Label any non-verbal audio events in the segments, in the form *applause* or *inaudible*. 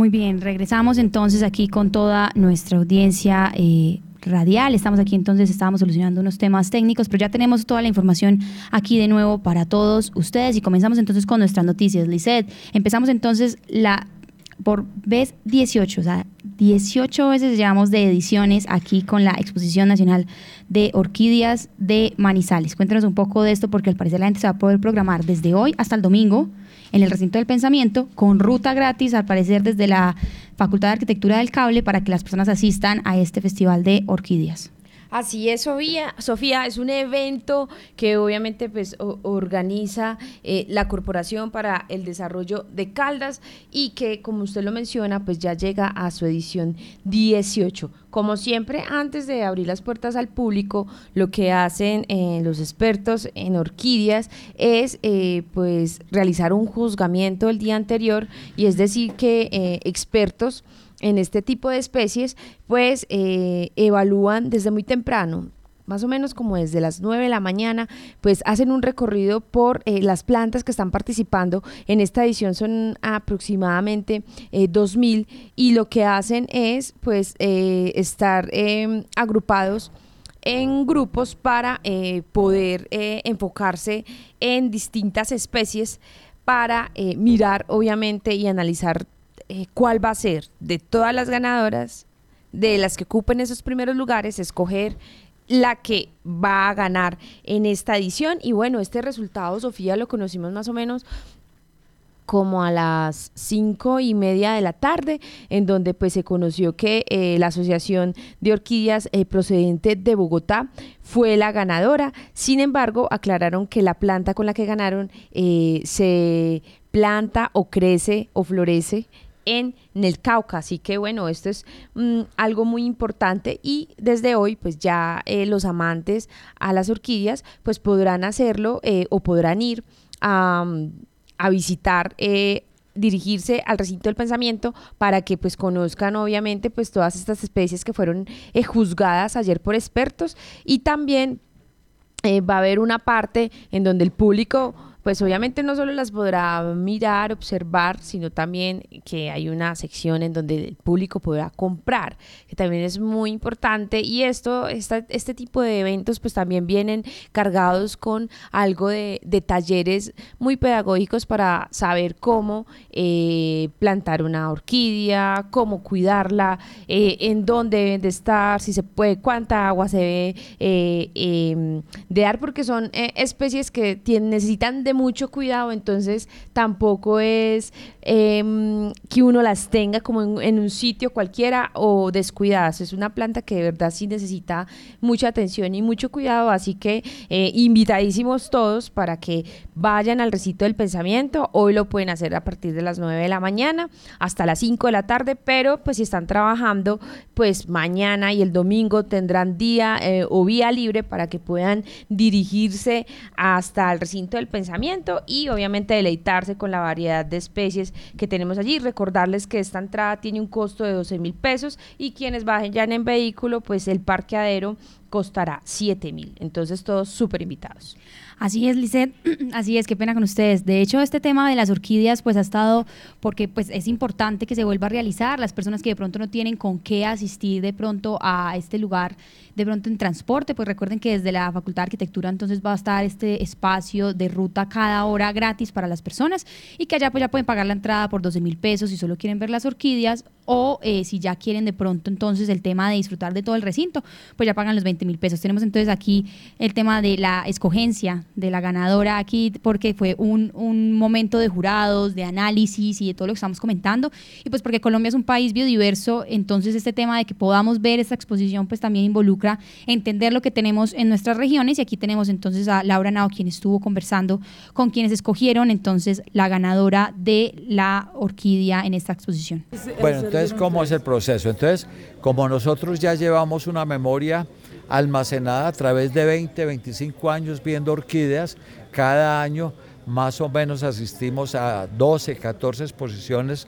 Muy bien, regresamos entonces aquí con toda nuestra audiencia. Eh, radial. Estamos aquí entonces, estábamos solucionando unos temas técnicos, pero ya tenemos toda la información aquí de nuevo para todos ustedes y comenzamos entonces con nuestras noticias. Lizeth, empezamos entonces la por vez 18, o sea, 18 veces llevamos de ediciones aquí con la Exposición Nacional de Orquídeas de Manizales. Cuéntanos un poco de esto porque al parecer la gente se va a poder programar desde hoy hasta el domingo en el recinto del pensamiento con ruta gratis, al parecer desde la Facultad de Arquitectura del Cable, para que las personas asistan a este festival de orquídeas. Así es, Sofía. Sofía es un evento que obviamente pues organiza eh, la Corporación para el Desarrollo de Caldas y que, como usted lo menciona, pues ya llega a su edición 18. Como siempre, antes de abrir las puertas al público, lo que hacen eh, los expertos en orquídeas es eh, pues realizar un juzgamiento el día anterior y es decir que expertos en este tipo de especies, pues eh, evalúan desde muy temprano, más o menos como desde las 9 de la mañana, pues hacen un recorrido por eh, las plantas que están participando. En esta edición son aproximadamente eh, 2.000 y lo que hacen es pues eh, estar em, agrupados en grupos para poder enfocarse en distintas especies para mirar obviamente y analizar eh, cuál va a ser de todas las ganadoras, de las que ocupen esos primeros lugares, escoger la que va a ganar en esta edición. Y bueno, este resultado, Sofía, lo conocimos más o menos como a las cinco y media de la tarde, en donde pues se conoció que eh, la Asociación de Orquídeas eh, procedente de Bogotá fue la ganadora. Sin embargo, aclararon que la planta con la que ganaron se planta o crece o florece en, el Cauca. Así que bueno, esto es mm, algo muy importante y desde hoy pues ya eh, los amantes a las orquídeas pues podrán hacerlo eh, o podrán ir a, visitar eh, dirigirse al recinto del pensamiento para que pues conozcan obviamente pues todas estas especies que fueron juzgadas ayer por expertos y también va a haber una parte en donde el público pues obviamente no solo las podrá mirar, observar, sino también que hay una sección en donde el público podrá comprar, que también es muy importante. Y esto, este tipo de eventos pues también vienen cargados con algo de, talleres muy pedagógicos para saber cómo eh, plantar una orquídea, cómo cuidarla, eh, en dónde deben de estar, si se puede, cuánta agua se debe eh, em, de dar, porque son especies que tienen, necesitan de mucho cuidado, entonces tampoco es em, que uno las tenga como en, un sitio cualquiera o descuidadas. Es una planta que de verdad sí necesita mucha atención y mucho cuidado, así que eh, invitadísimos todos para que vayan al recito del pensamiento. Hoy lo pueden hacer a partir de las 9 de la mañana hasta las 5 de la tarde, pero pues si están trabajando, pues mañana y el domingo tendrán día eh, o vía libre para que puedan dirigirse hasta el recinto del pensamiento y obviamente deleitarse con la variedad de especies que tenemos allí. Recordarles que esta entrada tiene un costo de 12 mil pesos y quienes bajen ya en vehículo, pues el parqueadero costará 7 mil. Entonces todos súper invitados. Así es, Lizeth, *clears throat* así es, qué pena con ustedes. De hecho, este tema de las orquídeas pues ha estado porque pues es importante que se vuelva a realizar. Las personas que de pronto no tienen con qué asistir de pronto a este lugar, de pronto en transporte, pues recuerden que desde la Facultad de Arquitectura entonces va a estar este espacio de ruta cada hora gratis para las personas y que allá pues ya pueden pagar la entrada por 12 mil pesos si solo quieren ver las orquídeas o eh, si ya quieren de pronto entonces el tema de disfrutar de todo el recinto, pues ya pagan los 20 mil pesos. Tenemos entonces aquí el tema de la escogencia de la ganadora aquí, porque fue un, un momento de jurados, de análisis y de todo lo que estamos comentando. Y pues porque Colombia es un país biodiverso, entonces este tema de que podamos ver esta exposición pues también involucra entender lo que tenemos en nuestras regiones. Y aquí tenemos entonces a Laura Nao, quien estuvo conversando con quienes escogieron entonces la ganadora de la orquídea en esta exposición. Bueno, entonces, ¿cómo es el proceso? Entonces, como nosotros ya llevamos una memoria almacenada a través de 20, 25 años viendo orquídeas. Cada año más o menos asistimos a 12, 14 exposiciones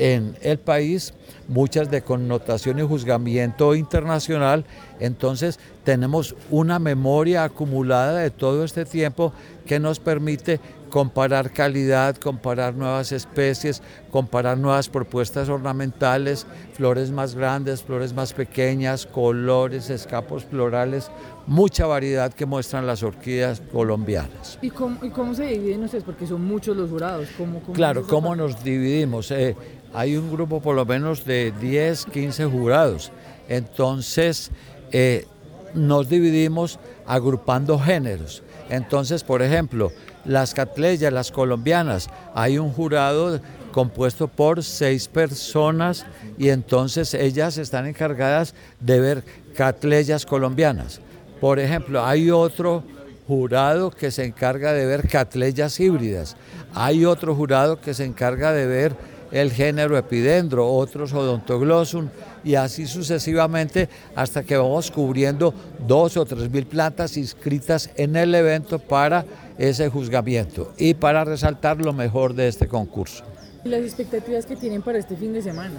en el país, muchas de connotación y juzgamiento internacional. Entonces tenemos una memoria acumulada de todo este tiempo que nos permite comparar calidad, comparar nuevas especies, comparar nuevas propuestas ornamentales, flores más grandes, flores más pequeñas, colores, escapos florales, mucha variedad que muestran las orquídeas colombianas. ¿Y cómo, se dividen ustedes? Porque son muchos los jurados. claro, ¿cómo nos dividimos? Eh, hay un grupo por lo menos de 10, 15 jurados. Entonces, eh, nos dividimos agrupando géneros. Entonces, por ejemplo, las catleyas, las colombianas, hay un jurado compuesto por seis personas y entonces ellas están encargadas de ver catleyas colombianas. Por ejemplo, hay otro jurado que se encarga de ver catleyas híbridas. Hay otro jurado que se encarga de ver el género epidendro, otros odontoglossum y así sucesivamente hasta que vamos cubriendo dos o tres mil plantas inscritas en el evento para ese juzgamiento y para resaltar lo mejor de este concurso. ¿Y las expectativas que tienen para este fin de semana?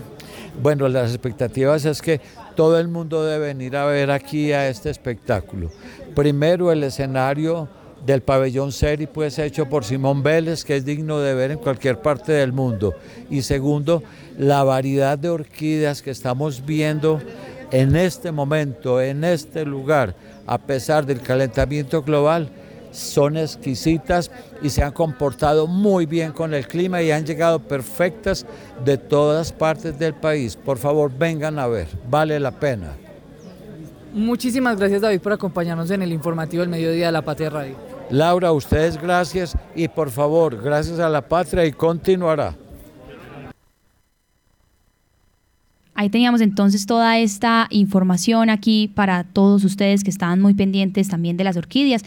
Bueno, las expectativas es que todo el mundo debe venir a ver aquí a este espectáculo. Primero el escenario del pabellón Seri, pues hecho por Simón Vélez, que es digno de ver en cualquier parte del mundo. Y segundo, la variedad de orquídeas que estamos viendo en este momento, en este lugar, a pesar del calentamiento global, son exquisitas y se han comportado muy bien con el clima y han llegado perfectas de todas partes del país. Por favor, vengan a ver, vale la pena. Muchísimas gracias David por acompañarnos en el informativo del mediodía de la Patria Radio. Laura, ustedes gracias y por favor, gracias a la patria y continuará. Ahí teníamos entonces toda esta información aquí para todos ustedes que estaban muy pendientes también de las orquídeas